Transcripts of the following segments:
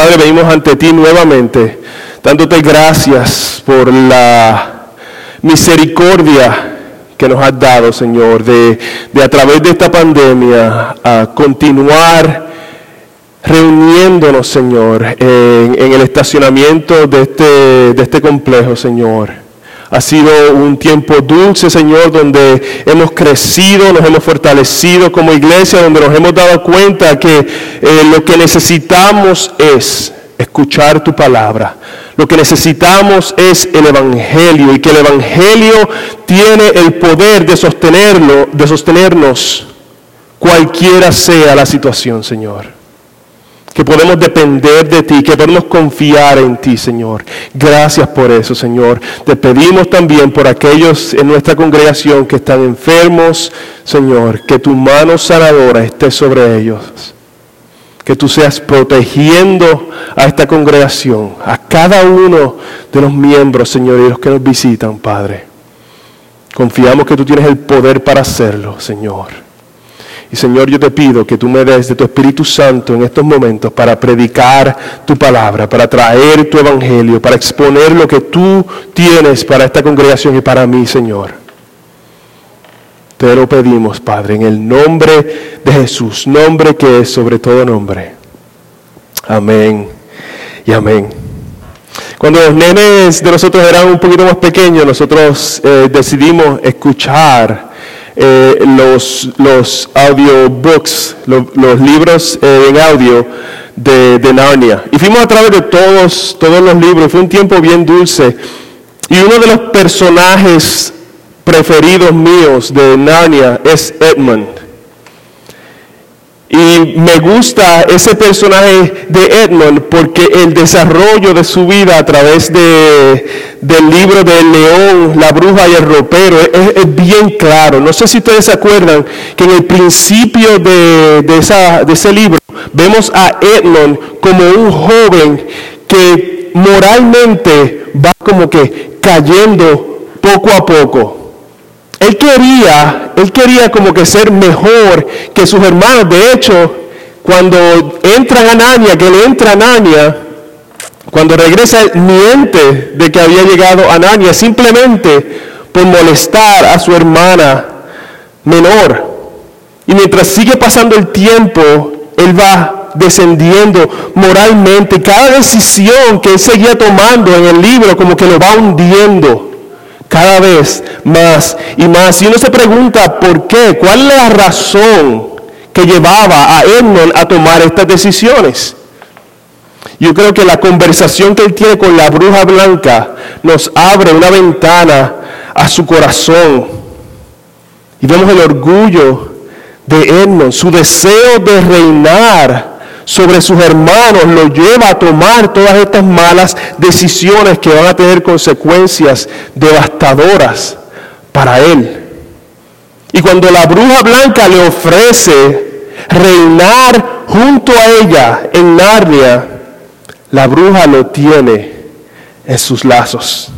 Padre, venimos ante ti nuevamente, dándote gracias por la misericordia que nos has dado, Señor, de, a través de esta pandemia a continuar reuniéndonos, Señor, en, en el estacionamiento de este, de este complejo, Señor. Ha sido un tiempo dulce, Señor, donde hemos crecido, nos hemos fortalecido como iglesia, donde nos hemos dado cuenta que eh, lo que necesitamos es escuchar tu palabra. Lo que necesitamos es el Evangelio y que el Evangelio tiene el poder de sostenerlo, de sostenernos, cualquiera sea la situación, Señor que podemos depender de ti, que podemos confiar en ti, Señor. Gracias por eso, Señor. Te pedimos también por aquellos en nuestra congregación que están enfermos, Señor, que tu mano sanadora esté sobre ellos. Que tú seas protegiendo a esta congregación, a cada uno de los miembros, Señor, y los que nos visitan, Padre. Confiamos que tú tienes el poder para hacerlo, Señor. Y Señor, yo te pido que tú me des de tu Espíritu Santo en estos momentos para predicar tu palabra, para traer tu evangelio, para exponer lo que tú tienes para esta congregación y para mí, Señor. Te lo pedimos, Padre, en el nombre de Jesús, nombre que es sobre todo nombre. Amén y amén. Cuando los nenes de nosotros eran un poquito más pequeños, nosotros eh, decidimos escuchar eh, los, los audiobooks, los libros eh, en audio de, de, Narnia. Y fuimos a través de todos, todos los libros, fue un tiempo bien dulce. Y uno de los personajes preferidos míos de Narnia es Edmund. Y me gusta ese personaje de Edmund porque el desarrollo de su vida a través de, del libro del león, la bruja y el ropero es, bien claro. No sé si ustedes se acuerdan que en el principio de, esa, de ese libro vemos a Edmund como un joven que moralmente va como que cayendo poco a poco. Él quería, él quería como que ser mejor que sus hermanos. De hecho, cuando entra Anania, que le entra Anania, cuando regresa, miente de que había llegado Anania simplemente por molestar a su hermana menor. Y mientras sigue pasando el tiempo, él va descendiendo moralmente. Cada decisión que él seguía tomando en el libro como que lo va hundiendo cada vez más y más. Y uno se pregunta por qué, cuál es la razón que llevaba a Edmond a tomar estas decisiones. Yo creo que la conversación que él tiene con la bruja blanca nos abre una ventana a su corazón. Y vemos el orgullo de Edmond, su deseo de reinar sobre sus hermanos lo lleva a tomar todas estas malas decisiones que van a tener consecuencias devastadoras para él. Y cuando la bruja blanca le ofrece reinar junto a ella en Narnia, la bruja lo tiene en sus lazos.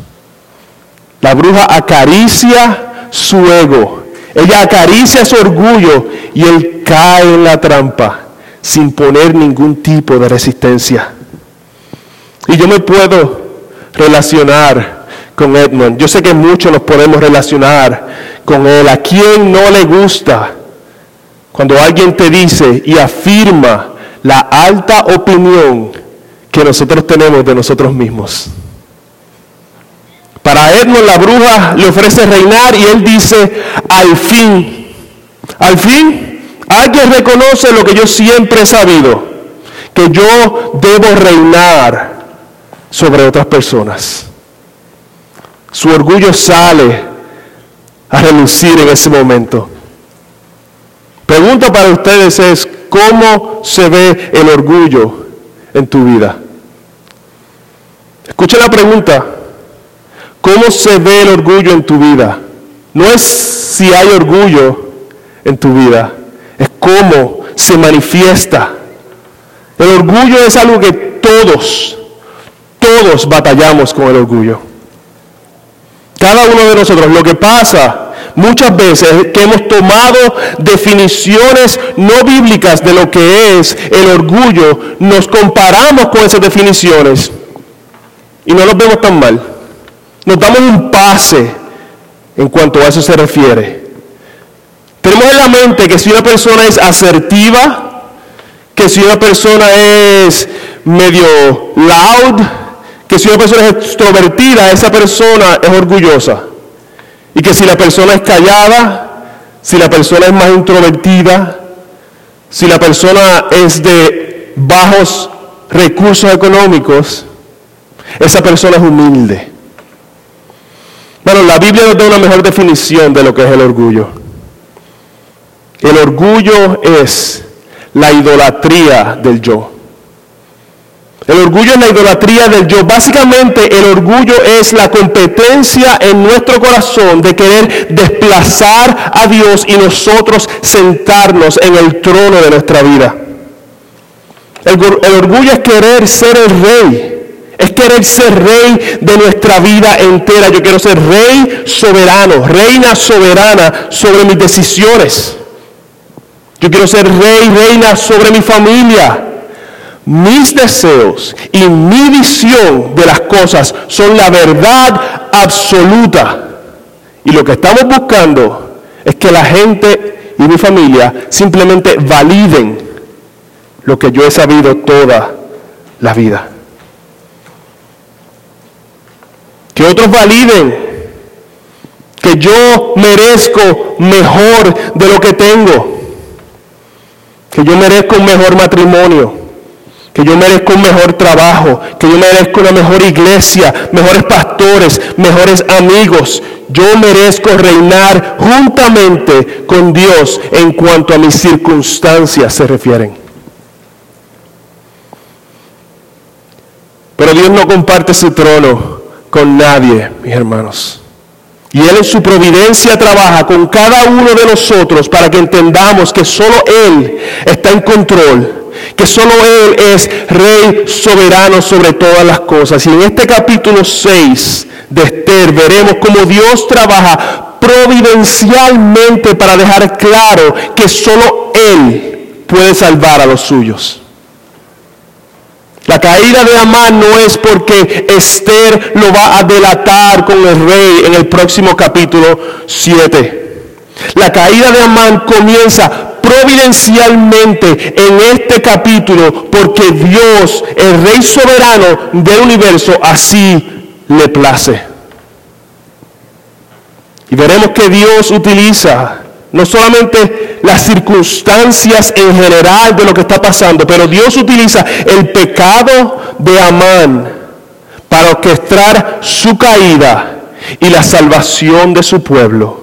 La bruja acaricia su ego, ella acaricia su orgullo y él cae en la trampa sin poner ningún tipo de resistencia. Y yo me puedo relacionar con Edmund. Yo sé que muchos nos podemos relacionar con él. ¿A quién no le gusta cuando alguien te dice y afirma la alta opinión que nosotros tenemos de nosotros mismos? Para Edmund la bruja le ofrece reinar y él dice, al fin, al fin, Alguien reconoce lo que yo siempre he sabido, que yo debo reinar sobre otras personas. Su orgullo sale a relucir en ese momento. Pregunta para ustedes es, ¿cómo se ve el orgullo en tu vida? Escucha la pregunta. ¿Cómo se ve el orgullo en tu vida? No es si hay orgullo en tu vida, cómo se manifiesta. El orgullo es algo que todos, todos batallamos con el orgullo. Cada uno de nosotros. Lo que pasa muchas veces que hemos tomado definiciones no bíblicas de lo que es el orgullo, nos comparamos con esas definiciones y no nos vemos tan mal. Nos damos un pase en cuanto a eso se refiere. Tenemos en la mente que si una persona es asertiva, que si una persona es medio loud, que si una persona es extrovertida, esa persona es orgullosa. Y que si la persona es callada, si la persona es más introvertida, si la persona es de bajos recursos económicos, esa persona es humilde. Bueno, la Biblia nos da una mejor definición de lo que es el orgullo. El orgullo es la idolatría del yo. El orgullo es la idolatría del yo. Básicamente el orgullo es la competencia en nuestro corazón de querer desplazar a Dios y nosotros sentarnos en el trono de nuestra vida. El, orgullo es querer ser el rey. Es querer ser rey de nuestra vida entera. Yo quiero ser rey soberano, reina soberana sobre mis decisiones. Yo quiero ser rey, reina sobre mi familia. Mis deseos y mi visión de las cosas son la verdad absoluta. Y lo que estamos buscando es que la gente y mi familia simplemente validen lo que yo he sabido toda la vida. Que otros validen que yo merezco mejor de lo que tengo. Que yo merezco un mejor matrimonio que yo merezco un mejor trabajo, que yo merezco una mejor iglesia, mejores pastores, mejores amigos. Yo merezco reinar juntamente con Dios en cuanto a mis circunstancias se refieren. Pero Dios no comparte su trono con nadie, mis hermanos. Y Él en su providencia trabaja con cada uno de nosotros para que entendamos que solo Él está en control que solo Él es Rey soberano sobre todas las cosas. Y en este capítulo 6 de Esther veremos cómo Dios trabaja providencialmente para dejar claro que solo Él puede salvar a los suyos. La caída de Amán no es porque Esther lo va a delatar con el rey en el próximo capítulo 7. La caída de Amán comienza providencialmente en este capítulo porque Dios, el Rey soberano del universo, así le place. Y veremos que Dios utiliza no solamente las circunstancias en general de lo que está pasando, pero Dios utiliza el pecado de Amán para orquestar su caída y la salvación de su pueblo.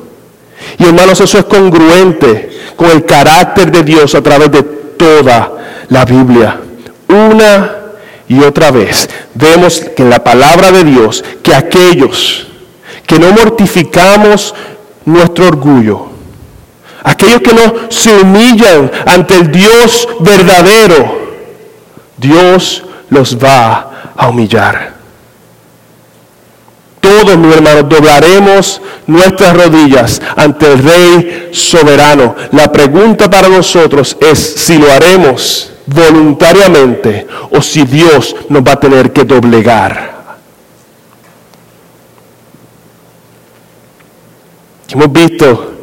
Y hermanos, eso es congruente con el carácter de Dios a través de toda la Biblia. Una y otra vez vemos que en la palabra de Dios que aquellos que no mortificamos nuestro orgullo, aquellos que no se humillan ante el Dios verdadero, Dios los va a humillar. Todos, mis hermanos, doblaremos nuestras rodillas ante el Rey soberano. La pregunta para nosotros es si lo haremos voluntariamente o si Dios nos va a tener que doblegar. Hemos visto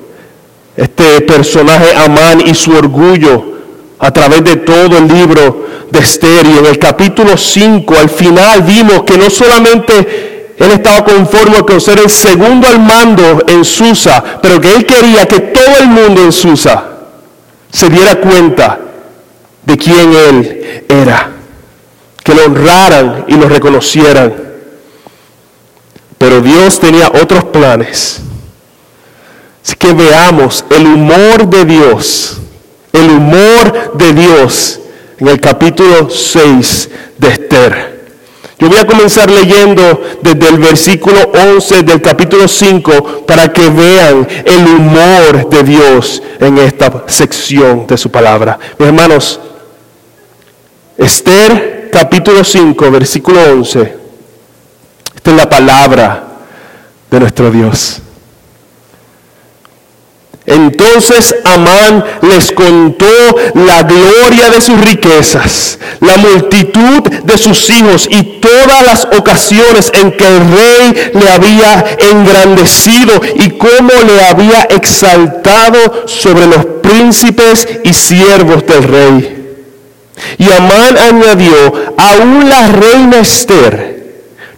este personaje Amán y su orgullo a través de todo el libro de Esther y en el capítulo 5 al final vimos que no solamente él estaba conforme con ser el segundo al mando en Susa, pero que él quería que todo el mundo en Susa se diera cuenta de quién él era, que lo honraran y lo reconocieran. Pero Dios tenía otros planes. Así que veamos el humor de Dios, el humor de Dios en el capítulo 6 de Esther. Yo voy a comenzar leyendo desde el versículo 11 del capítulo 5 para que vean el humor de Dios en esta sección de su palabra. Mis hermanos, Esther capítulo 5, versículo 11. Esta es la palabra de nuestro Dios. Entonces Amán les contó la gloria de sus riquezas, la multitud de sus hijos y todas las ocasiones en que el rey le había engrandecido y cómo le había exaltado sobre los príncipes y siervos del rey. Y Amán añadió, aún la reina Esther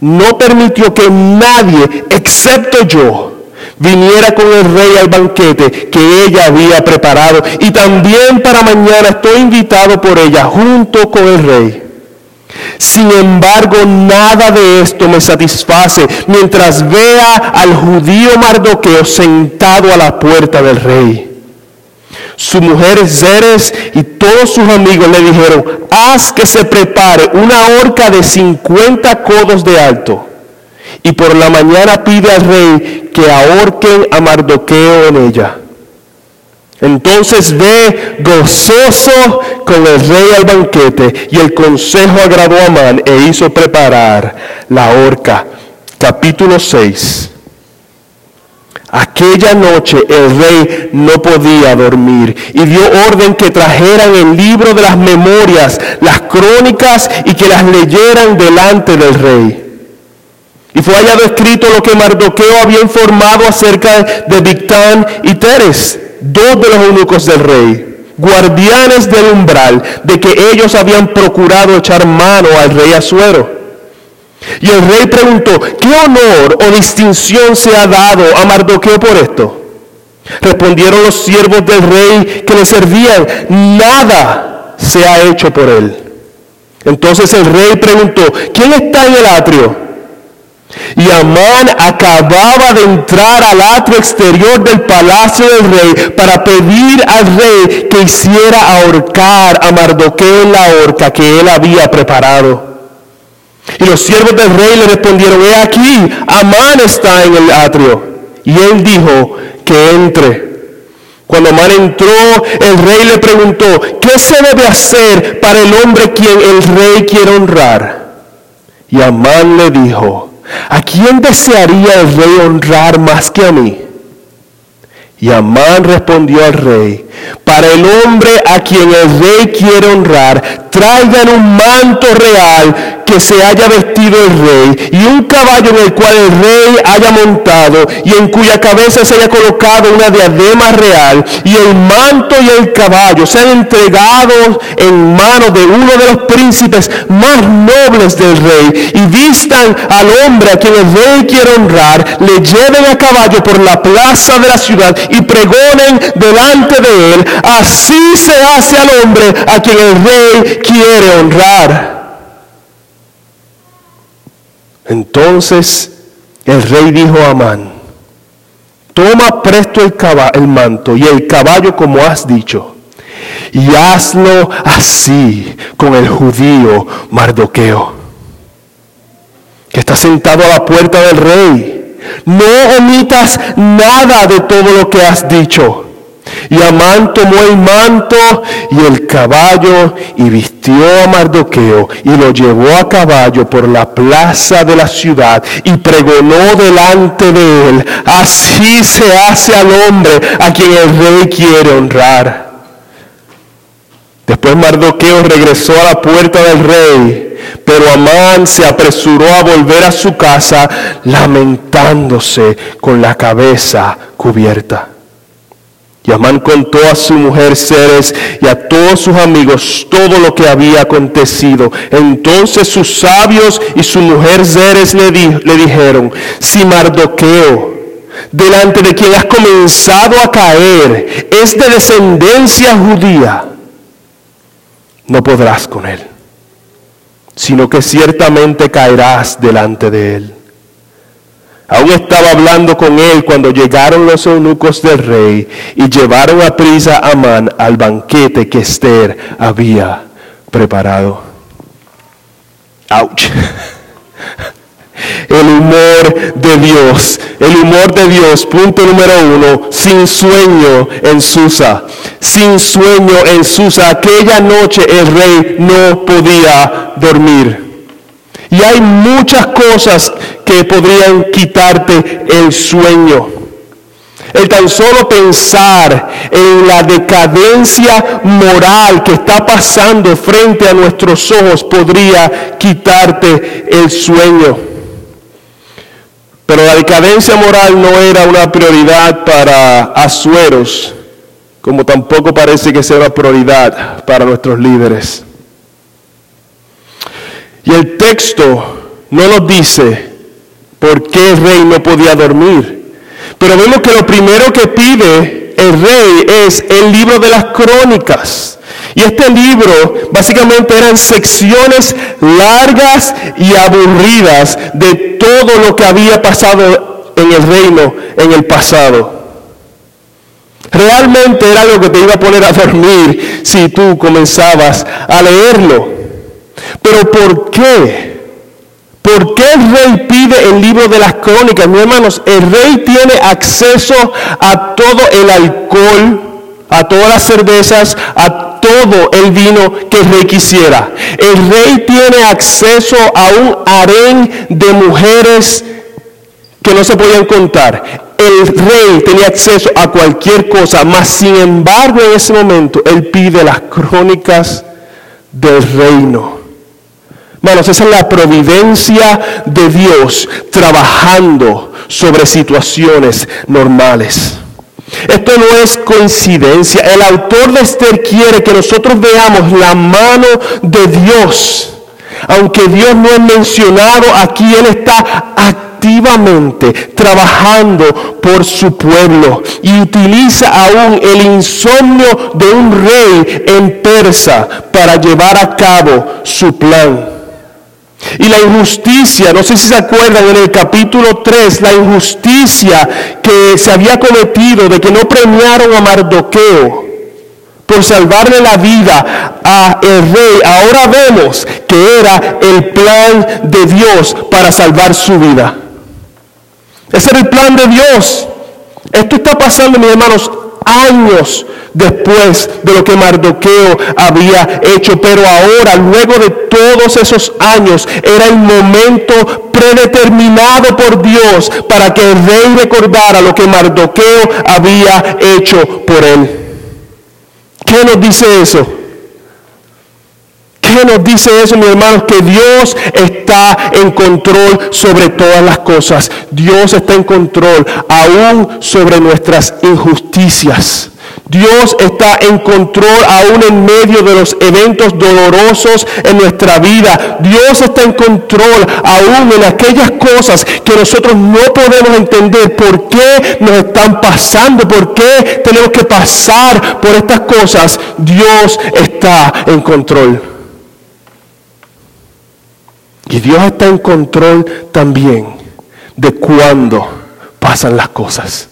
no permitió que nadie, excepto yo, viniera con el rey al banquete que ella había preparado. Y también para mañana estoy invitado por ella junto con el rey. Sin embargo, nada de esto me satisface mientras vea al judío Mardoqueo sentado a la puerta del rey. Su mujer Zeres y todos sus amigos le dijeron, haz que se prepare una horca de 50 codos de alto y por la mañana pide al rey que ahorquen a Mardoqueo en ella. Entonces ve gozoso con el rey al banquete y el consejo agradó a Amán e hizo preparar la horca. Capítulo 6. Aquella noche el rey no podía dormir y dio orden que trajeran el libro de las memorias, las crónicas y que las leyeran delante del rey. Y fue hallado escrito lo que Mardoqueo había informado acerca de Victán y Teres, dos de los eunucos del rey, guardianes del umbral, de que ellos habían procurado echar mano al rey Asuero. Y el rey preguntó, ¿qué honor o distinción se ha dado a Mardoqueo por esto? Respondieron los siervos del rey que le servían, nada se ha hecho por él. Entonces el rey preguntó, ¿quién está en el atrio? Y Amán acababa de entrar al atrio exterior del palacio del rey para pedir al rey que hiciera ahorcar a Mardoqueo en la horca que él había preparado. Y los siervos del rey le respondieron, he aquí, Amán está en el atrio. Y él dijo que entre. Cuando Amán entró, el rey le preguntó, ¿qué se debe hacer para el hombre quien el rey quiere honrar? Y Amán le dijo, ¿A quién desearía el rey honrar más que a mí? Y Amán respondió al rey, para el hombre a quien el rey quiere honrar, traigan un manto real que se haya vestido el rey y un caballo en el cual el rey haya montado y en cuya cabeza se haya colocado una diadema real y el manto y el caballo sean entregados en manos de uno de los príncipes más nobles del rey y vistan al hombre a quien el rey quiere honrar, le lleven a caballo por la plaza de la ciudad y pregonen delante de él, así se hace al hombre a quien el rey quiere honrar. Entonces el rey dijo a Amán, toma presto el, manto y el caballo como has dicho, y hazlo así con el judío Mardoqueo, que está sentado a la puerta del rey. No omitas nada de todo lo que has dicho y Amán tomó el manto y el caballo y vistió a Mardoqueo y lo llevó a caballo por la plaza de la ciudad y pregonó delante de él, así se hace al hombre a quien el rey quiere honrar. Después Mardoqueo regresó a la puerta del rey, pero Amán se apresuró a volver a su casa lamentándose con la cabeza cubierta. Y Amán contó a su mujer Ceres y a todos sus amigos todo lo que había acontecido. Entonces sus sabios y su mujer Ceres le, le dijeron, si Mardoqueo, delante de quien has comenzado a caer, es de descendencia judía, no podrás con él, sino que ciertamente caerás delante de él. Aún estaba hablando con él cuando llegaron los eunucos del rey y llevaron a prisa a Amán al banquete que Esther había preparado. ¡Auch! El humor de Dios, el humor de Dios, punto número uno, sin sueño en Susa, sin sueño en Susa. Aquella noche el rey no podía dormir. Y hay muchas cosas que podrían quitarte el sueño. El tan solo pensar en la decadencia moral que está pasando frente a nuestros ojos podría quitarte el sueño. Pero la decadencia moral no era una prioridad para Azueros, como tampoco parece que sea una prioridad para nuestros líderes. Y el texto no nos dice por qué el rey no podía dormir. Pero vemos que lo primero que pide el rey es el libro de las crónicas. Y este libro básicamente eran secciones largas y aburridas de todo lo que había pasado en el reino en el pasado. Realmente era algo que te iba a poner a dormir si tú comenzabas a leerlo. Pero ¿por qué? ¿Por qué el rey pide el libro de las crónicas? Mis hermanos, el rey tiene acceso a todo el alcohol, a todas las cervezas, a todo el vino que el rey quisiera. El rey tiene acceso a un harén de mujeres que no se podían contar. El rey tenía acceso a cualquier cosa, mas sin embargo en ese momento él pide las crónicas del reino. Hermanos, esa es la providencia de Dios trabajando sobre situaciones normales. Esto no es coincidencia. El autor de Esther quiere que nosotros veamos la mano de Dios. Aunque Dios no es mencionado aquí, Él está activamente trabajando por su pueblo y utiliza aún el insomnio de un rey en Persa para llevar a cabo su plan. Y la injusticia, no sé si se acuerdan en el capítulo 3, la injusticia que se había cometido de que no premiaron a Mardoqueo por salvarle la vida a el rey, ahora vemos que era el plan de Dios para salvar su vida. Ese era el plan de Dios. Esto está pasando, mis hermanos, años después de lo que Mardoqueo había hecho. Pero ahora, luego de todos esos años, era el momento predeterminado por Dios para que el rey recordara lo que Mardoqueo había hecho por él. ¿Qué nos dice eso? ¿Qué nos dice eso, mi hermanos? Que Dios está en control sobre todas las cosas. Dios está en control aún sobre nuestras injusticias. Dios está en control aún en medio de los eventos dolorosos en nuestra vida. Dios está en control aún en aquellas cosas que nosotros no podemos entender por qué nos están pasando, por qué tenemos que pasar por estas cosas. Dios está en control. Y Dios está en control también de cuándo pasan las cosas.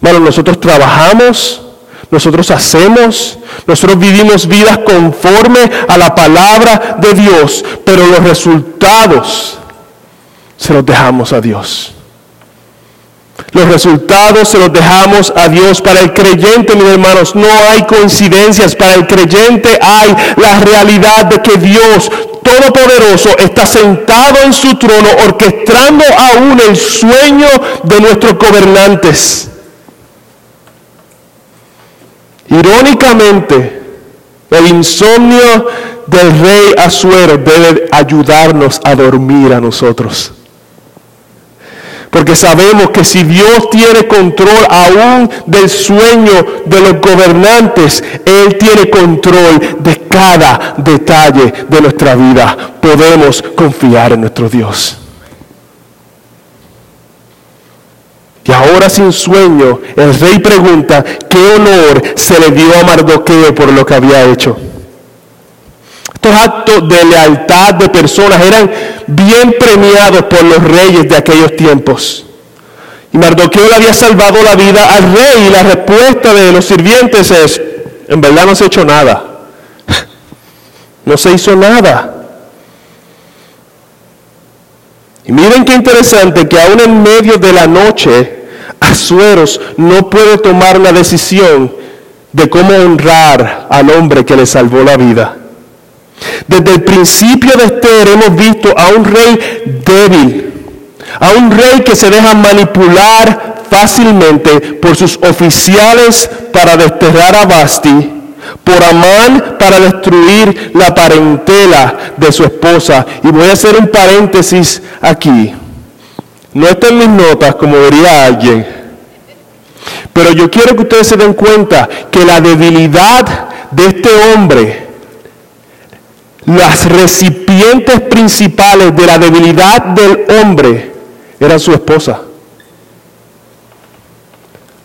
Bueno, nosotros trabajamos, nosotros hacemos, nosotros vivimos vidas conforme a la palabra de Dios, pero los resultados se los dejamos a Dios. Los resultados se los dejamos a Dios. Para el creyente, mis hermanos, no hay coincidencias. Para el creyente hay la realidad de que Dios Todopoderoso está sentado en su trono orquestando aún el sueño de nuestros gobernantes. Irónicamente, el insomnio del rey Azuero debe ayudarnos a dormir a nosotros. Porque sabemos que si Dios tiene control aún del sueño de los gobernantes, Él tiene control de cada detalle de nuestra vida. Podemos confiar en nuestro Dios. Y ahora sin sueño, el rey pregunta qué honor se le dio a Mardoqueo por lo que había hecho. Estos actos de lealtad de personas eran bien premiados por los reyes de aquellos tiempos. Y Mardoqueo le había salvado la vida al rey y la respuesta de los sirvientes es, en verdad no se ha hecho nada. No se hizo nada. Y miren qué interesante que aún en medio de la noche, Azueros no puede tomar la decisión de cómo honrar al hombre que le salvó la vida. Desde el principio de Esther hemos visto a un rey débil, a un rey que se deja manipular fácilmente por sus oficiales para desterrar a Basti, por Amán para destruir la parentela de su esposa. Y voy a hacer un paréntesis aquí. No está en mis notas, como diría alguien. Pero yo quiero que ustedes se den cuenta que la debilidad de este hombre, las recipientes principales de la debilidad del hombre, era su esposa.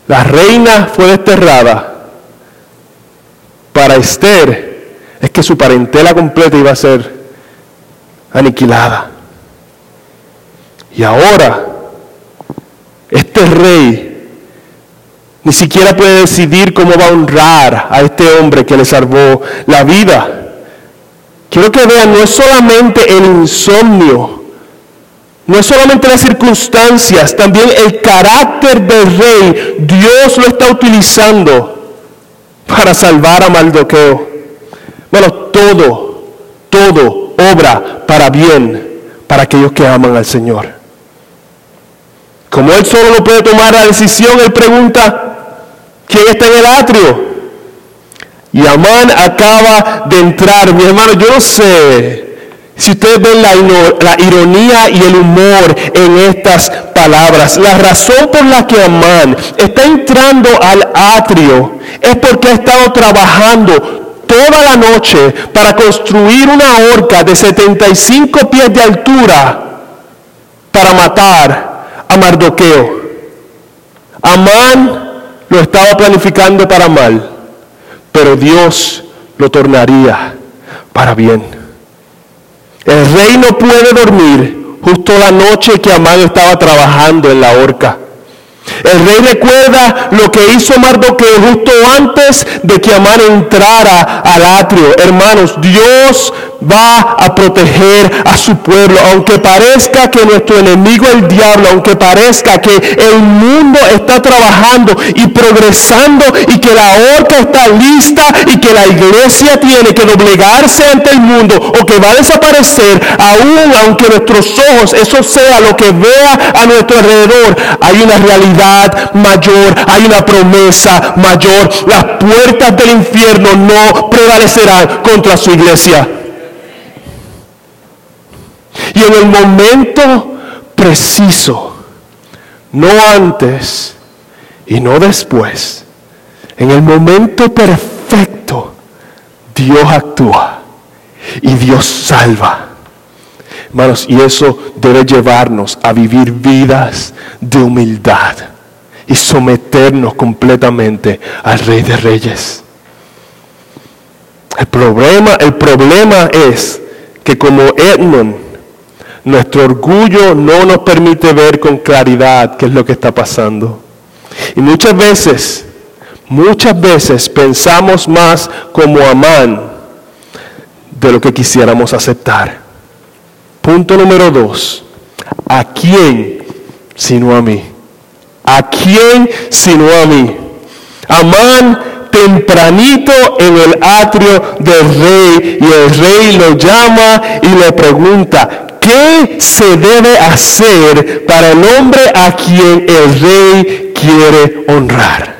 La reina fue desterrada. Para Esther es que su parentela completa iba a ser aniquilada. Y ahora, este rey ni siquiera puede decidir cómo va a honrar a este hombre que le salvó la vida. Quiero que vean, no es solamente el insomnio, no es solamente las circunstancias, también el carácter del rey, Dios lo está utilizando para salvar a Mardoqueo. Bueno, todo, todo obra para bien para aquellos que aman al Señor. Como él solo no puede tomar la decisión, él pregunta, ¿quién está en el atrio? Y Amán acaba de entrar. Mi hermano, yo no sé si ustedes ven la, ironía y el humor en estas palabras, la razón por la que Amán está entrando al atrio es porque ha estado trabajando toda la noche para construir una horca de 75 pies de altura para matar a Mardoqueo. Amán lo estaba planificando para mal, pero Dios lo tornaría para bien. El rey no puede dormir justo la noche que Amán estaba trabajando en la horca. El rey recuerda lo que hizo Mardoqueo justo antes de que Amán entrara al atrio. Hermanos, Dios va a proteger a su pueblo, aunque parezca que nuestro enemigo el diablo, aunque parezca que el mundo está trabajando y progresando y que la horca está lista y que la iglesia tiene que doblegarse ante el mundo o que va a desaparecer, aún aunque nuestros ojos eso sea lo que vea a nuestro alrededor, hay una realidad mayor, hay una promesa mayor. Las puertas del infierno no prevalecerán contra su iglesia. Y en el momento preciso, no antes y no después, en el momento perfecto, Dios actúa y Dios salva. Hermanos, y eso debe llevarnos a vivir vidas de humildad y someternos completamente al Rey de Reyes. El problema, el problema es que como Edmund nuestro orgullo no nos permite ver con claridad qué es lo que está pasando. Y muchas veces, muchas veces pensamos más como Amán de lo que quisiéramos aceptar. Punto número dos. ¿A quién sino a mí? ¿A quién sino a mí? Amán tempranito en el atrio del rey y el rey lo llama y le pregunta, ¿Qué se debe hacer para el hombre a quien el rey quiere honrar?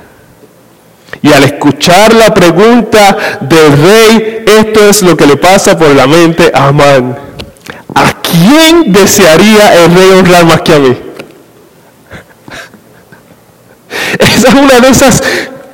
Y al escuchar la pregunta del rey, esto es lo que le pasa por la mente a Amán. ¿A quién desearía el rey honrar más que a mí? Esa es una de esas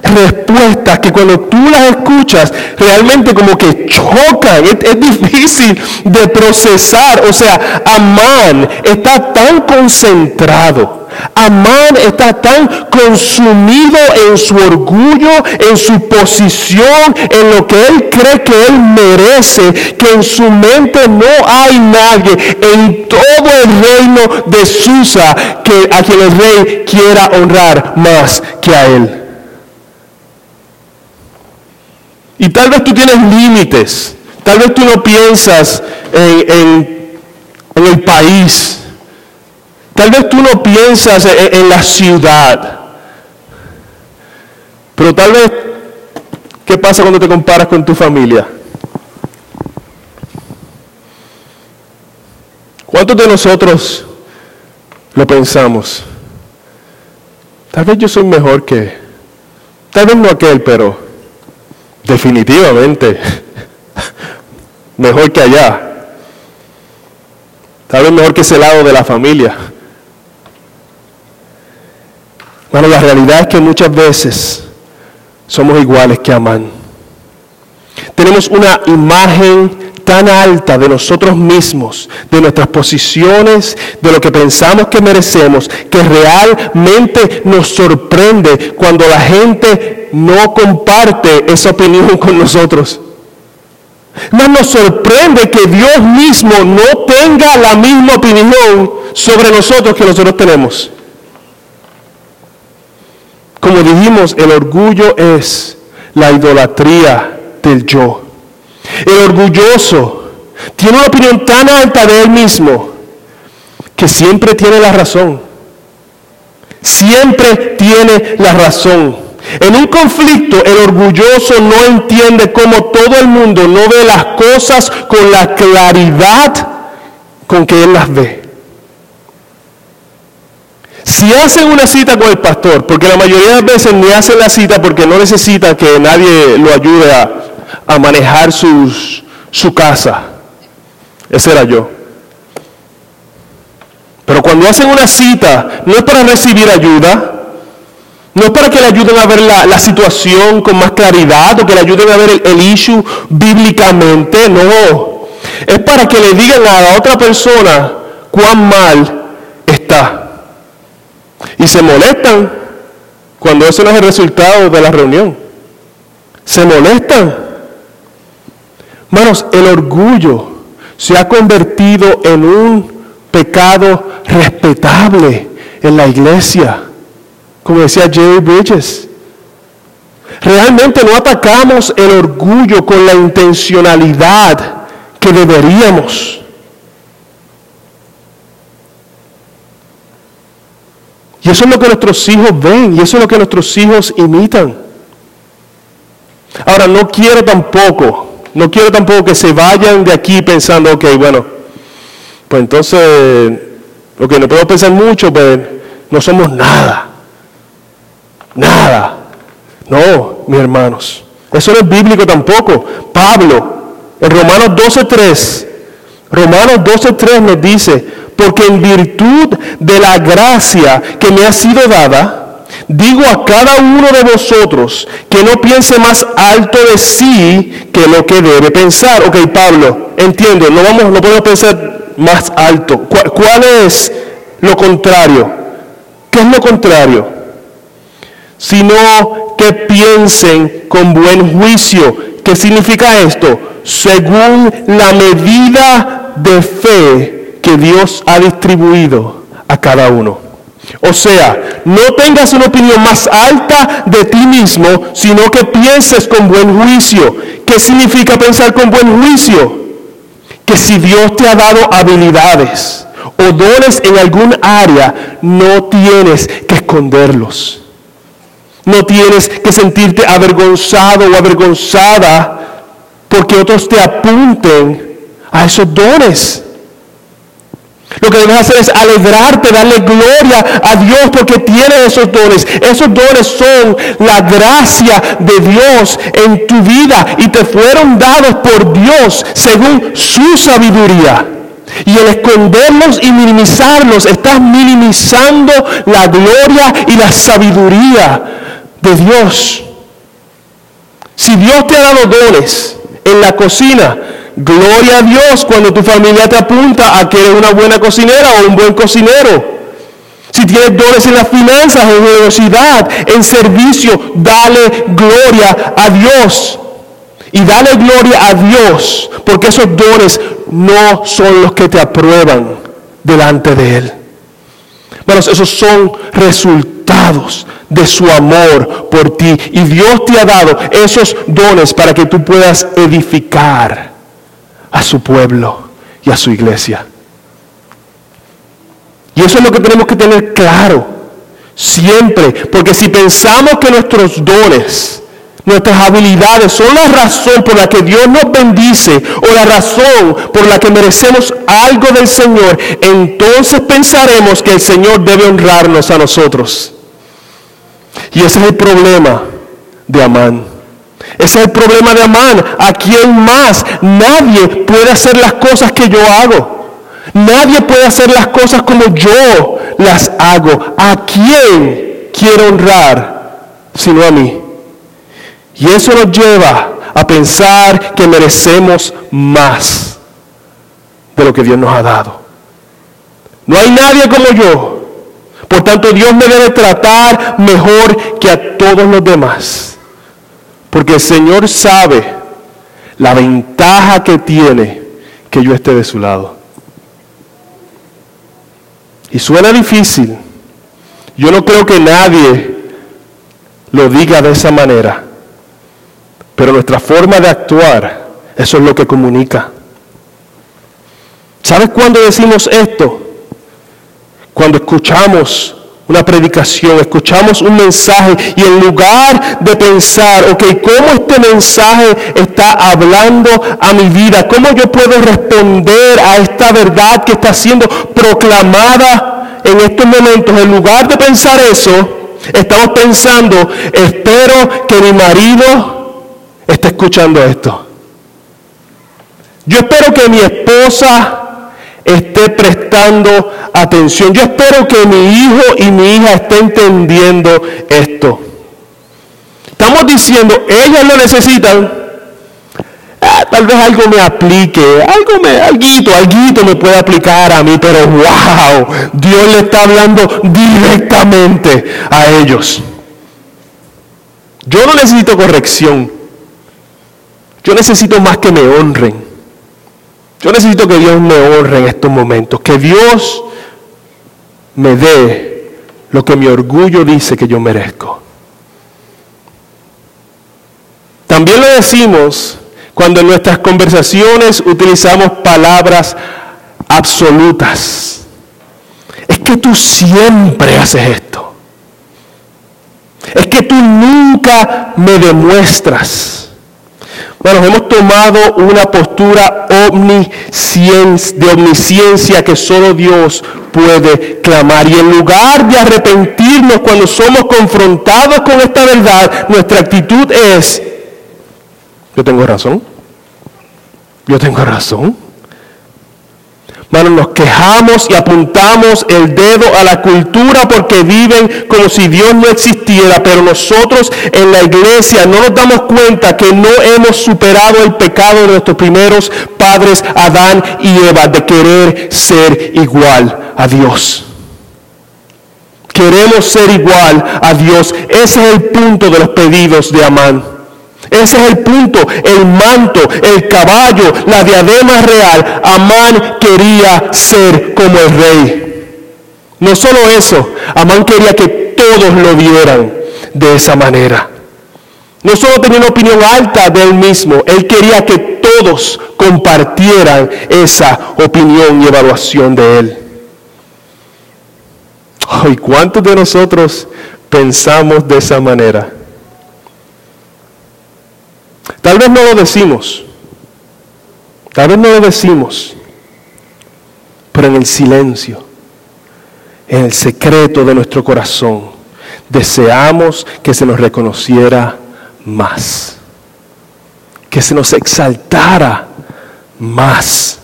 respuestas que cuando tú las escuchas realmente como que chocan, es, difícil de procesar. O sea, Amán está tan concentrado. Amán está tan consumido en su orgullo, en su posición, en lo que él cree que él merece, que en su mente no hay nadie en todo el reino de Susa que a quien el rey quiera honrar más que a él. Y tal vez tú tienes límites, tal vez tú no piensas en, el país, tal vez tú no piensas en, la ciudad, pero tal vez, ¿qué pasa cuando te comparas con tu familia? ¿Cuántos de nosotros lo pensamos. Tal vez yo soy mejor que, tal vez no aquel, pero definitivamente mejor que allá. Tal vez mejor que ese lado de la familia. Bueno, la realidad es que muchas veces somos iguales que Amán. Tenemos una imagen tan alta de nosotros mismos, de nuestras posiciones, de lo que pensamos que merecemos, que realmente nos sorprende cuando la gente no comparte esa opinión con nosotros. Nos sorprende que Dios mismo no tenga la misma opinión sobre nosotros que nosotros tenemos. Como dijimos, el orgullo es la idolatría del yo. El orgulloso tiene una opinión tan alta de él mismo que siempre tiene la razón. Siempre tiene la razón. En un conflicto el orgulloso no entiende cómo todo el mundo no ve las cosas con la claridad con que él las ve. Si hacen una cita con el pastor, porque la mayoría de veces ni hacen la cita porque no necesitan que nadie lo ayude a, manejar su casa. Ese era yo. Pero cuando hacen una cita, no es para recibir ayuda, no es para que le ayuden a ver la, situación con más claridad o que le ayuden a ver el, el, issue bíblicamente, no. Es para que le digan a la otra persona cuán mal está. Y se molestan cuando eso no es el resultado de la reunión. Se molestan. Hermanos, el orgullo se ha convertido en un pecado respetable en la iglesia, como decía Jerry Bridges. Realmente no atacamos el orgullo con la intencionalidad que deberíamos. Y eso es lo que nuestros hijos ven y eso es lo que nuestros hijos imitan. Ahora, no quiero tampoco, no quiero tampoco que se vayan de aquí pensando, ok, bueno, pues entonces, que no podemos pensar mucho, pues no somos nada. Nada. No, mis hermanos. Eso no es bíblico tampoco. Pablo, en Romanos 12.3, Romanos 12.3 nos dice, porque en virtud de la gracia que me ha sido dada, digo a cada uno de vosotros que no piense más alto de sí que lo que debe pensar. Ok, Pablo, entiendo, no, vamos, no podemos pensar más alto. ¿Cuál, ¿Cuál es lo contrario? ¿Qué es lo contrario? Sino que piensen con buen juicio. ¿Qué significa esto? Según la medida de fe que Dios ha distribuido a cada uno. O sea, no tengas una opinión más alta de ti mismo, sino que pienses con buen juicio. ¿Qué significa pensar con buen juicio? Que si Dios te ha dado habilidades o dones en algún área, no tienes que esconderlos. No tienes que sentirte avergonzado o avergonzada porque otros te apunten a esos dones. Lo que debes hacer es alegrarte, darle gloria a Dios porque tiene esos dones. Esos dones son la gracia de Dios en tu vida y te fueron dados por Dios según su sabiduría. Y el esconderlos y minimizarlos, estás minimizando la gloria y la sabiduría de Dios. Si Dios te ha dado dones en la cocina, Gloria a Dios cuando tu familia te apunta a que eres una buena cocinera o un buen cocinero. Si tienes dones en las finanzas, en generosidad, en servicio, dale gloria a Dios. Y dale gloria a Dios, porque esos dones no son los que te aprueban delante de Él. Pero esos son resultados de su amor por ti. Y Dios te ha dado esos dones para que tú puedas edificar a su pueblo y a su iglesia. Y eso es lo que tenemos que tener claro siempre, porque si pensamos que nuestros dones nuestras habilidades son la razón por la que Dios nos bendice o la razón por la que merecemos algo del Señor, entonces pensaremos que el Señor debe honrarnos a nosotros. Y ese es el problema de Amán. Ese es el problema de Amán. ¿A quién más? Nadie puede hacer las cosas que yo hago. Nadie puede hacer las cosas como yo las hago. ¿A quién quiero honrar sino a mí? Y eso nos lleva a pensar que merecemos más de lo que Dios nos ha dado. No hay nadie como yo. Por tanto, Dios me debe tratar mejor que a todos los demás. Porque el Señor sabe la ventaja que tiene que yo esté de su lado. Y suena difícil. Yo no creo que nadie lo diga de esa manera. Pero nuestra forma de actuar, eso es lo que comunica. ¿Sabes cuándo decimos esto? Cuando escuchamos una predicación, escuchamos un mensaje y en lugar de pensar, ok, ¿cómo este mensaje está hablando a mi vida? ¿Cómo yo puedo responder a esta verdad que está siendo proclamada en estos momentos? En lugar de pensar eso, estamos pensando, espero que mi marido esté escuchando esto. Yo espero que mi esposa esté prestando atención. Yo espero que mi hijo y mi hija estén entendiendo esto. Estamos diciendo, ellas lo necesitan. Ah, tal vez algo me aplique, algo me, alguito, alguito me puede aplicar a mí, pero wow, Dios le está hablando directamente a ellos. Yo no necesito corrección. Yo necesito más que me honren. Yo necesito que Dios me honre en estos momentos, que Dios me dé lo que mi orgullo dice que yo merezco. También lo decimos cuando en nuestras conversaciones utilizamos palabras absolutas. Es que tú siempre haces esto. Es que tú nunca me demuestras. Bueno, hemos tomado una postura de omnisciencia que solo Dios puede clamar. Y en lugar de arrepentirnos cuando somos confrontados con esta verdad, nuestra actitud es, yo tengo razón, yo tengo razón. Bueno, nos quejamos y apuntamos el dedo a la cultura porque viven como si Dios no existiera, pero nosotros en la iglesia no nos damos cuenta que no hemos superado el pecado de nuestros primeros padres, Adán y Eva, de querer ser igual a Dios. Queremos ser igual a Dios. Ese es el punto de los pedidos de Amán. Ese es el punto, el manto, el caballo, la diadema real. Amán quería ser como el rey. No solo eso, Amán quería que todos lo vieran de esa manera. No solo tenía una opinión alta de él mismo, él quería que todos compartieran esa opinión y evaluación de él. ¿Y cuántos de nosotros pensamos de esa manera? Tal vez no lo decimos, tal vez no lo decimos, pero en el silencio, en el secreto de nuestro corazón, deseamos que se nos reconociera más, que se nos exaltara más,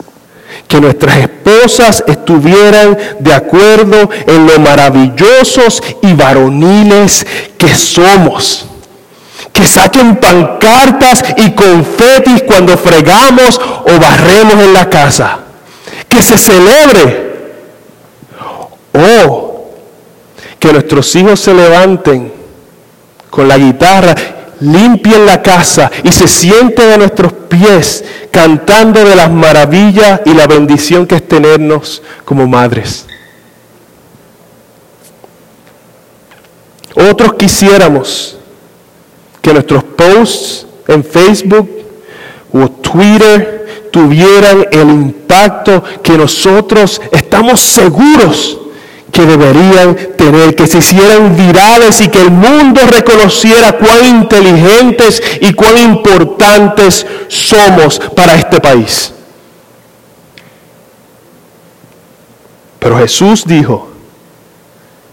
que nuestras esposas estuvieran de acuerdo en lo maravillosos y varoniles que somos que saquen pancartas y confetis cuando fregamos o barremos en la casa. Que se celebre. O que nuestros hijos se levanten con la guitarra, limpien la casa y se sienten a nuestros pies cantando de las maravillas y la bendición que es tenernos como madres. Otros quisiéramos que nuestros posts en Facebook o Twitter tuvieran el impacto que nosotros estamos seguros que deberían tener, que se hicieran virales y que el mundo reconociera cuán inteligentes y cuán importantes somos para este país. Pero Jesús dijo,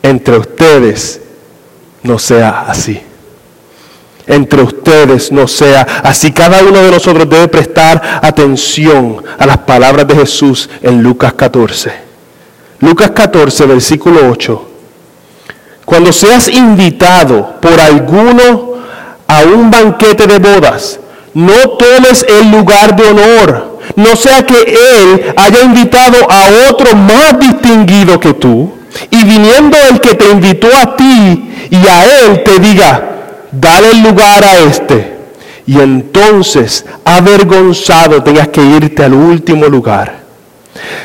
entre ustedes no sea así. Entre ustedes no sea así. Cada uno de nosotros debe prestar atención a las palabras de Jesús en Lucas 14. Lucas 14, versículo 8. Cuando seas invitado por alguno a un banquete de bodas, no tomes el lugar de honor, no sea que él haya invitado a otro más distinguido que tú, y viniendo el que te invitó a ti y a él te diga, dale lugar a este. Y entonces, avergonzado, tengas que irte al último lugar.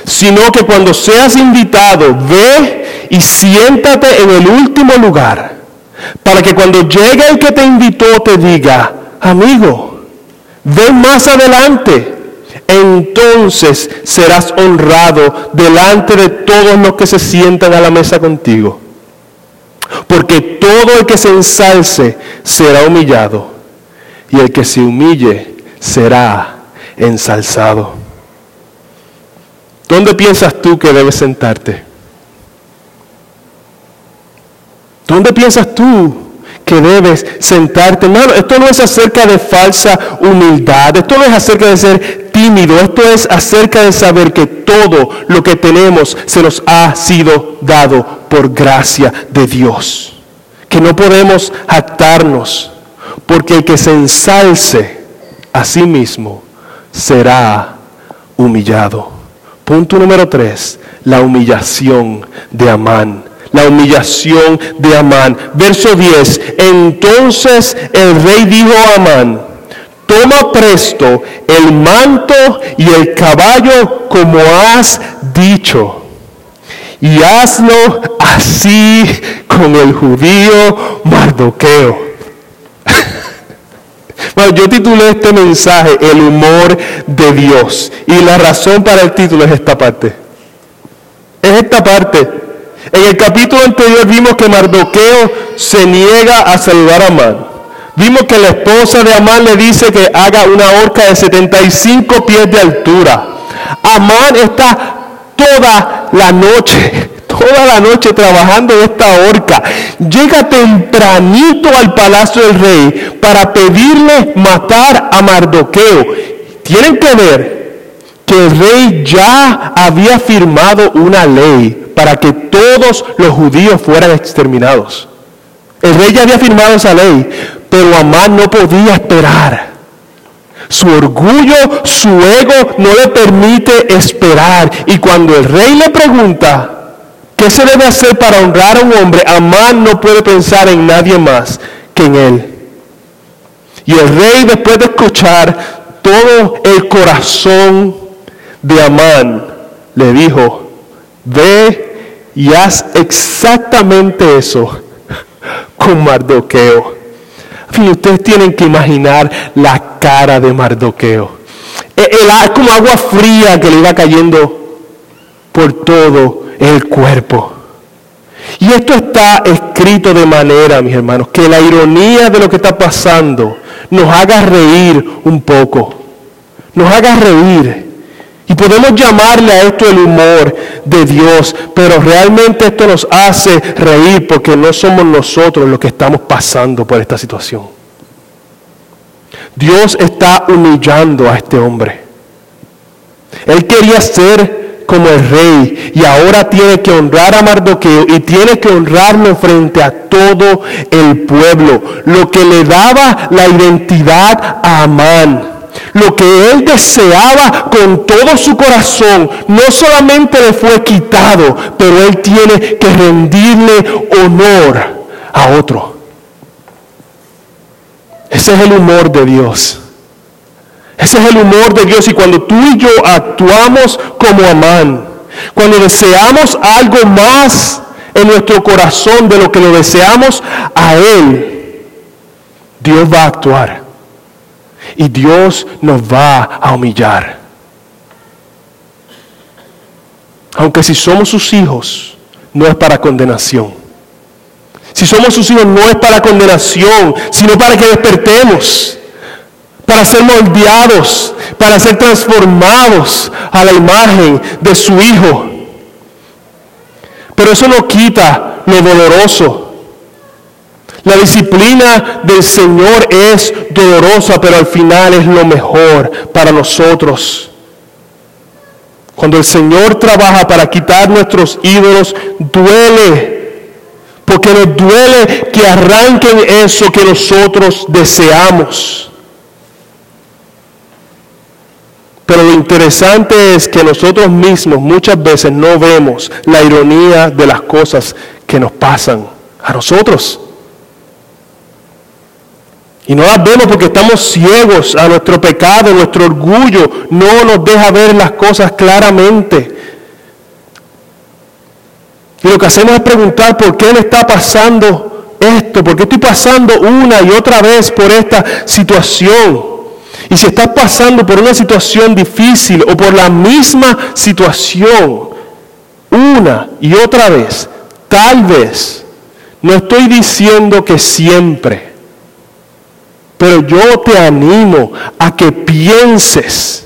Sino que cuando seas invitado, ve y siéntate en el último lugar. Para que cuando llegue el que te invitó te diga, amigo, ven más adelante. Entonces serás honrado delante de todos los que se sientan a la mesa contigo porque todo el que se ensalce será humillado, y el que se humille será ensalzado. ¿Dónde piensas tú que debes sentarte? ¿Dónde piensas tú que debes sentarte? No, esto no es acerca de falsa humildad, esto no es acerca de ser tímido, esto es acerca de saber que todo lo que tenemos se nos ha sido dado por gracia de Dios. Que no podemos jactarnos, porque el que se ensalce a sí mismo será humillado. Punto número tres, la humillación de Amán. La humillación de Amán. Verso 10. Entonces el rey dijo a Amán, toma presto el manto y el caballo como has dicho y hazlo así con el judío Mardoqueo. Bueno, yo titulé este mensaje El humor de Dios. Y la razón para el título es esta parte. Es esta parte. En el capítulo anterior vimos que Mardoqueo se niega a saludar a Amán. Vimos que la esposa de Amán le dice que haga una horca de 75 pies de altura. Amán está toda la noche, toda la noche trabajando en esta horca. Llega tempranito al palacio del rey para pedirle matar a Mardoqueo. Tienen que ver que el rey ya había firmado una ley para que todos los judíos fueran exterminados. El rey ya había firmado esa ley, pero Amán no podía esperar. Su orgullo, su ego no le permite esperar. Y cuando el rey le pregunta, ¿qué se debe hacer para honrar a un hombre? Amán no puede pensar en nadie más que en él. Y el rey, después de escuchar todo el corazón de Amán, le dijo, ve y haz exactamente eso con Mardoqueo ustedes tienen que imaginar la cara de Mardoqueo. E, el, como agua fría que le iba cayendo por todo el cuerpo. Y esto está escrito de manera, mis hermanos, que la ironía de lo que está pasando nos haga reír un poco. Nos haga reír. Y podemos llamarle a esto el humor de Dios, pero realmente esto nos hace reír porque no somos nosotros los que estamos pasando por esta situación. Dios está humillando a este hombre. Él quería ser como el rey y ahora tiene que honrar a Mardoqueo y tiene que honrarlo frente a todo el pueblo, lo que le daba la identidad a Amán lo que él deseaba con todo su corazón, no solamente le fue quitado, pero él tiene que rendirle honor a otro. Ese es el humor de Dios. Ese es el humor de Dios. Y cuando tú y yo actuamos como Amán, cuando deseamos algo más en nuestro corazón de lo que lo deseamos a Él, Dios va a actuar y Dios nos va a humillar. Aunque si somos sus hijos, no es para condenación. Si somos sus hijos no es para condenación, sino para que despertemos, para ser moldeados, para ser transformados a la imagen de su Hijo. Pero eso no quita lo doloroso. La disciplina del Señor es dolorosa, pero al final es lo mejor para nosotros. Cuando el Señor trabaja para quitar nuestros ídolos, duele. Porque nos duele que arranquen eso que nosotros deseamos. Pero lo interesante es que nosotros mismos muchas veces no vemos la ironía de las cosas que nos pasan a nosotros. Y no las vemos porque estamos ciegos a nuestro pecado, nuestro orgullo no nos deja ver las cosas claramente. Y lo que hacemos es preguntar por qué me está pasando esto, por qué estoy pasando una y otra vez por esta situación. Y si estás pasando por una situación difícil o por la misma situación una y otra vez, tal vez, no estoy diciendo que siempre, pero yo te animo a que pienses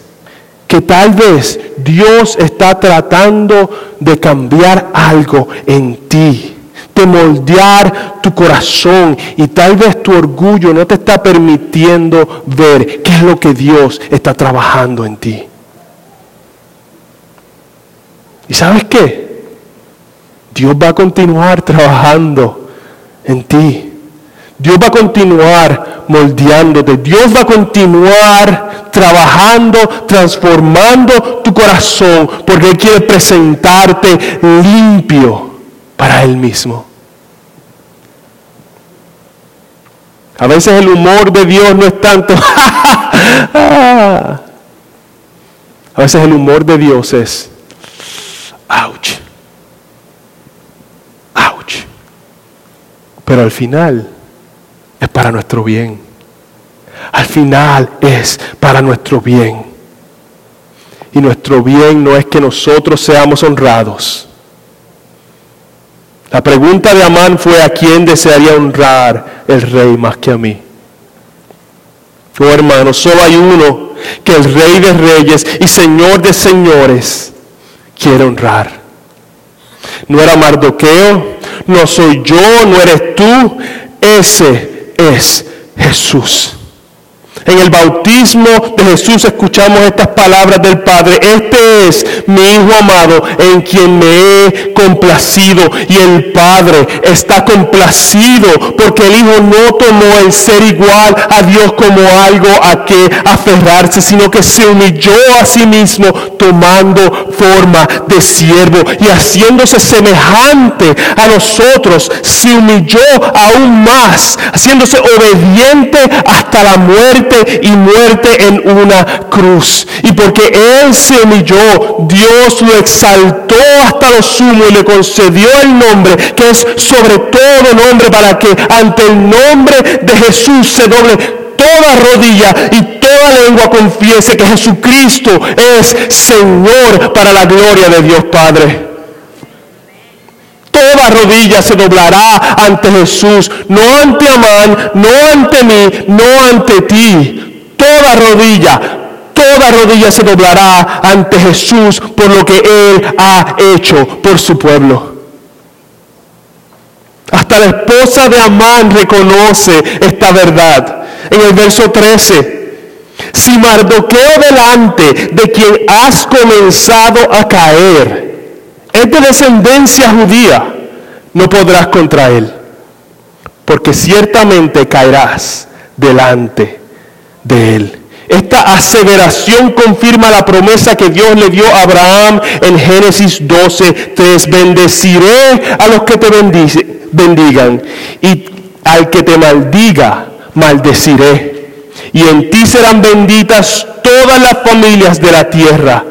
que tal vez Dios está tratando de cambiar algo en ti, de moldear tu corazón y tal vez tu orgullo no te está permitiendo ver qué es lo que Dios está trabajando en ti. ¿Y sabes qué? Dios va a continuar trabajando en ti. Dios va a continuar moldeándote. Dios va a continuar trabajando, transformando tu corazón, porque Él quiere presentarte limpio para Él mismo. A veces el humor de Dios no es tanto... a veces el humor de Dios es... ¡Auch! ¡Auch! Pero al final es para nuestro bien. Al final es para nuestro bien. Y nuestro bien no es que nosotros seamos honrados. La pregunta de Amán fue a quién desearía honrar el rey más que a mí. Oh hermano, solo hay uno que el rey de reyes y señor de señores quiere honrar. No era Mardoqueo, no soy yo, no eres tú, ese es Jesús. En el bautismo de Jesús escuchamos estas palabras del Padre. Este es mi Hijo amado en quien me he complacido. Y el Padre está complacido porque el Hijo no tomó el ser igual a Dios como algo a que aferrarse, sino que se humilló a sí mismo tomando forma de siervo y haciéndose semejante a nosotros, se humilló aún más, haciéndose obediente hasta la muerte y muerte en una cruz. Y porque Él se humilló, Dios lo exaltó hasta lo sumo y le concedió el nombre que es sobre todo nombre para que ante el nombre de Jesús se doble toda rodilla y toda lengua confiese que Jesucristo es Señor para la gloria de Dios Padre. Toda rodilla se doblará ante Jesús, no ante Amán, no ante mí, no ante ti. Toda rodilla, toda rodilla se doblará ante Jesús por lo que Él ha hecho por su pueblo. Hasta la esposa de Amán reconoce esta verdad. En el verso 13, si Mardoqueo delante de quien has comenzado a caer, es de descendencia judía, no podrás contra él, porque ciertamente caerás delante de él. Esta aseveración confirma la promesa que Dios le dio a Abraham en Génesis 12, 3. Bendeciré a los que te bendigan y al que te maldiga, maldeciré. Y en ti serán benditas todas las familias de la tierra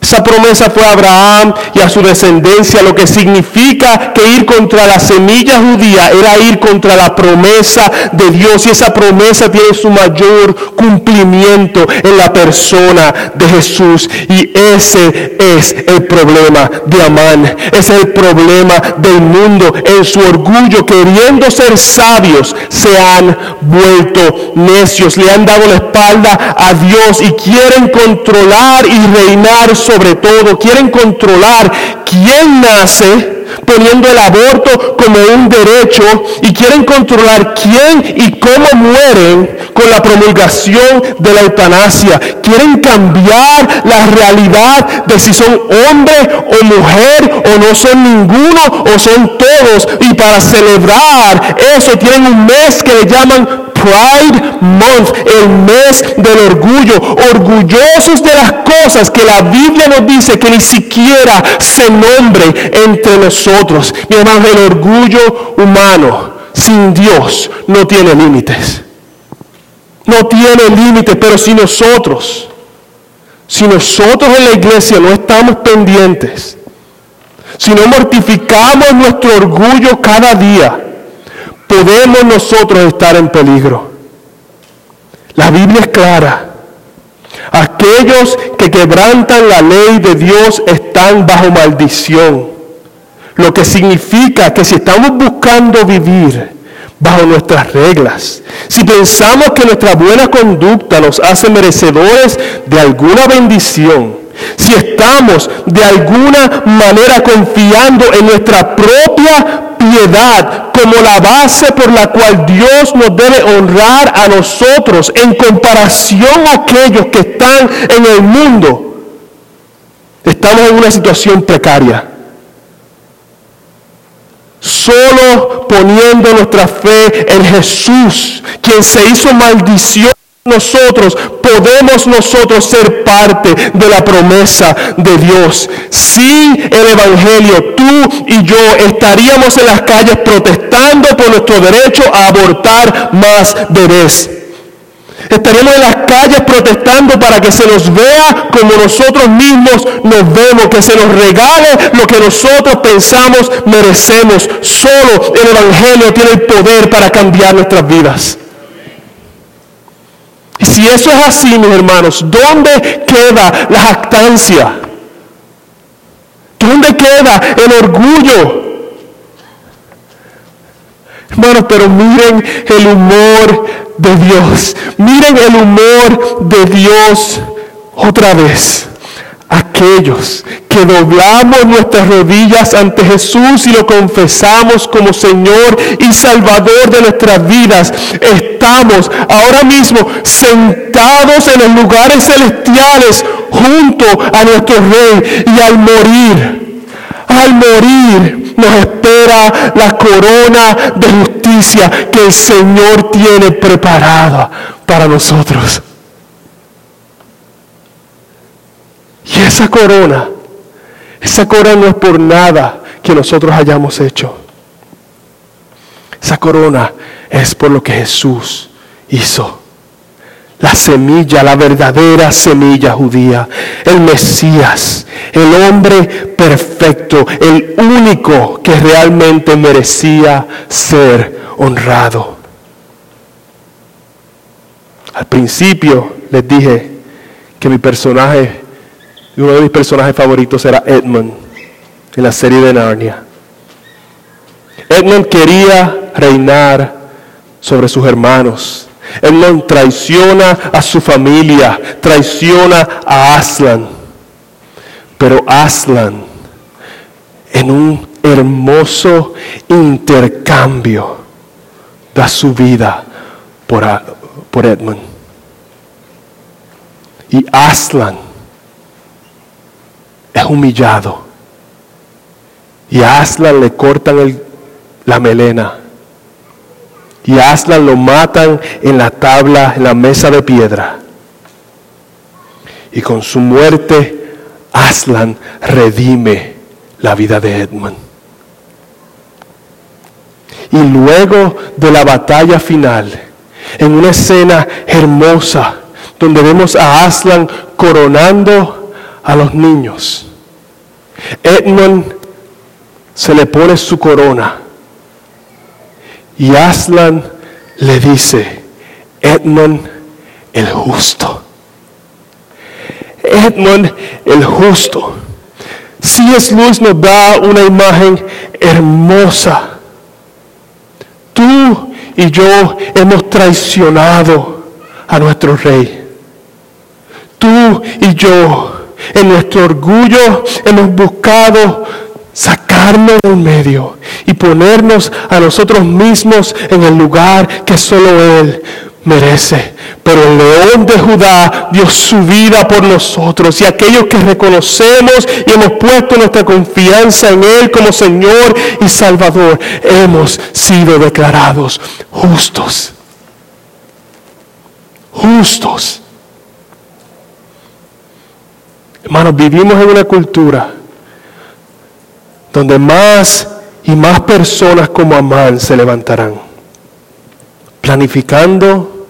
Esa promesa fue a Abraham y a su descendencia, lo que significa que ir contra la semilla judía era ir contra la promesa de Dios y esa promesa tiene su mayor cumplimiento en la persona de Jesús y ese es el problema de Amán, es el problema del mundo. En su orgullo queriendo ser sabios se han vuelto necios, le han dado la espalda a Dios y quieren controlar y reinar sobre todo, quieren controlar quién nace poniendo el aborto como un derecho y quieren controlar quién y cómo mueren con la promulgación de la eutanasia. Quieren cambiar la realidad de si son hombre o mujer o no son ninguno o son todos. Y para celebrar eso tienen un mes que le llaman Pride Month, el mes del orgullo, orgullosos de las cosas que la Biblia nos dice que ni siquiera se nombre entre nosotros. Mi hermano, el orgullo humano sin Dios no tiene límites. No tiene límites, pero si nosotros, si nosotros en la iglesia no estamos pendientes, si no mortificamos nuestro orgullo cada día, podemos nosotros estar en peligro. La Biblia es clara. Aquellos que quebrantan la ley de Dios están bajo maldición. Lo que significa que si estamos buscando vivir bajo nuestras reglas, si pensamos que nuestra buena conducta nos hace merecedores de alguna bendición, si estamos de alguna manera confiando en nuestra propia piedad como la base por la cual Dios nos debe honrar a nosotros en comparación a aquellos que están en el mundo, estamos en una situación precaria. Solo poniendo nuestra fe en Jesús, quien se hizo maldición nosotros podemos nosotros ser parte de la promesa de Dios. Sin el Evangelio, tú y yo estaríamos en las calles protestando por nuestro derecho a abortar más bebés. Estaríamos en las calles protestando para que se nos vea como nosotros mismos nos vemos, que se nos regale lo que nosotros pensamos merecemos. Solo el Evangelio tiene el poder para cambiar nuestras vidas. Y si eso es así, mis hermanos, ¿dónde queda la jactancia? ¿Dónde queda el orgullo? Hermanos, pero miren el humor de Dios. Miren el humor de Dios otra vez aquellos que doblamos nuestras rodillas ante Jesús y lo confesamos como Señor y Salvador de nuestras vidas, estamos ahora mismo sentados en los lugares celestiales junto a nuestro Rey y al morir, al morir nos espera la corona de justicia que el Señor tiene preparada para nosotros. Y esa corona, esa corona no es por nada que nosotros hayamos hecho. Esa corona es por lo que Jesús hizo. La semilla, la verdadera semilla judía, el Mesías, el hombre perfecto, el único que realmente merecía ser honrado. Al principio les dije que mi personaje y uno de mis personajes favoritos era Edmund en la serie de Narnia. Edmund quería reinar sobre sus hermanos. Edmund traiciona a su familia, traiciona a Aslan. Pero Aslan, en un hermoso intercambio, da su vida por, por Edmund. Y Aslan es humillado. Y a Aslan le cortan la melena. Y a Aslan lo matan en la tabla, en la mesa de piedra. Y con su muerte, Aslan redime la vida de Edmund. Y luego de la batalla final, en una escena hermosa, donde vemos a Aslan coronando a los niños. Edmond se le pone su corona y Aslan le dice, Edmond el justo. Edmond el justo. es Luz nos da una imagen hermosa. Tú y yo hemos traicionado a nuestro rey. Tú y yo, en nuestro orgullo, hemos buscado sacarnos del medio y ponernos a nosotros mismos en el lugar que solo Él merece. Pero el león de Judá dio su vida por nosotros y aquellos que reconocemos y hemos puesto nuestra confianza en Él como Señor y Salvador, hemos sido declarados justos. Justos. Hermanos, vivimos en una cultura donde más y más personas como Amán se levantarán, planificando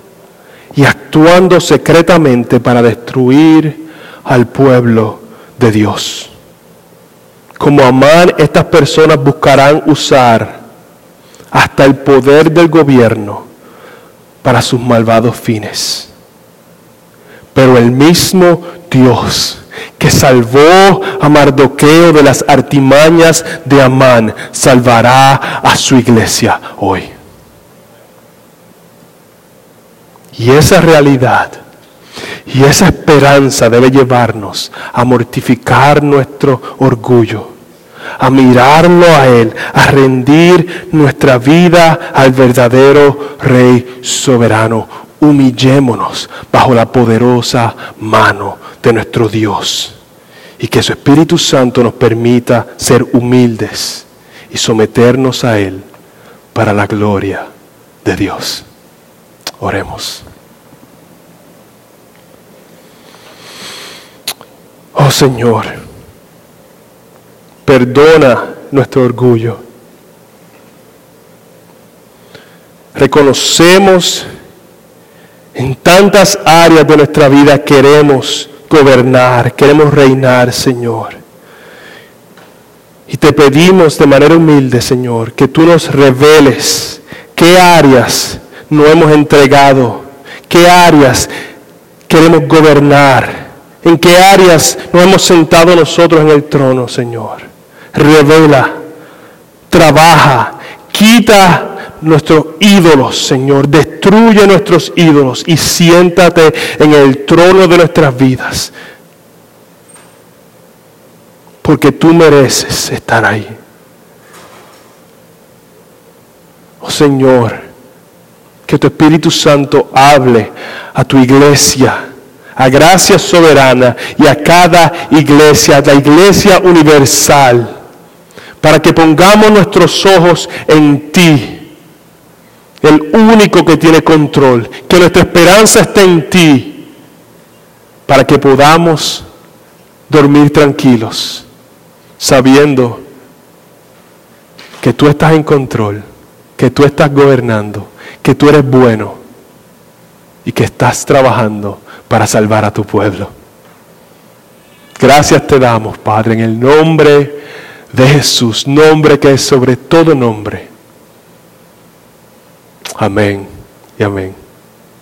y actuando secretamente para destruir al pueblo de Dios. Como Amán, estas personas buscarán usar hasta el poder del gobierno para sus malvados fines. Pero el mismo Dios que salvó a Mardoqueo de las artimañas de Amán, salvará a su iglesia hoy. Y esa realidad y esa esperanza debe llevarnos a mortificar nuestro orgullo, a mirarlo a Él, a rendir nuestra vida al verdadero Rey soberano. Humillémonos bajo la poderosa mano de nuestro Dios y que su Espíritu Santo nos permita ser humildes y someternos a Él para la gloria de Dios. Oremos. Oh Señor, perdona nuestro orgullo. Reconocemos en tantas áreas de nuestra vida queremos gobernar, queremos reinar, Señor. Y te pedimos de manera humilde, Señor, que tú nos reveles qué áreas no hemos entregado, qué áreas queremos gobernar, en qué áreas nos hemos sentado nosotros en el trono, Señor. Revela, trabaja, quita nuestros ídolos, Señor. Destruye nuestros ídolos y siéntate en el trono de nuestras vidas. Porque tú mereces estar ahí. Oh Señor, que tu Espíritu Santo hable a tu iglesia, a gracia soberana y a cada iglesia, a la iglesia universal, para que pongamos nuestros ojos en ti el único que tiene control, que nuestra esperanza esté en ti, para que podamos dormir tranquilos, sabiendo que tú estás en control, que tú estás gobernando, que tú eres bueno y que estás trabajando para salvar a tu pueblo. Gracias te damos, Padre, en el nombre de Jesús, nombre que es sobre todo nombre Amén y amén.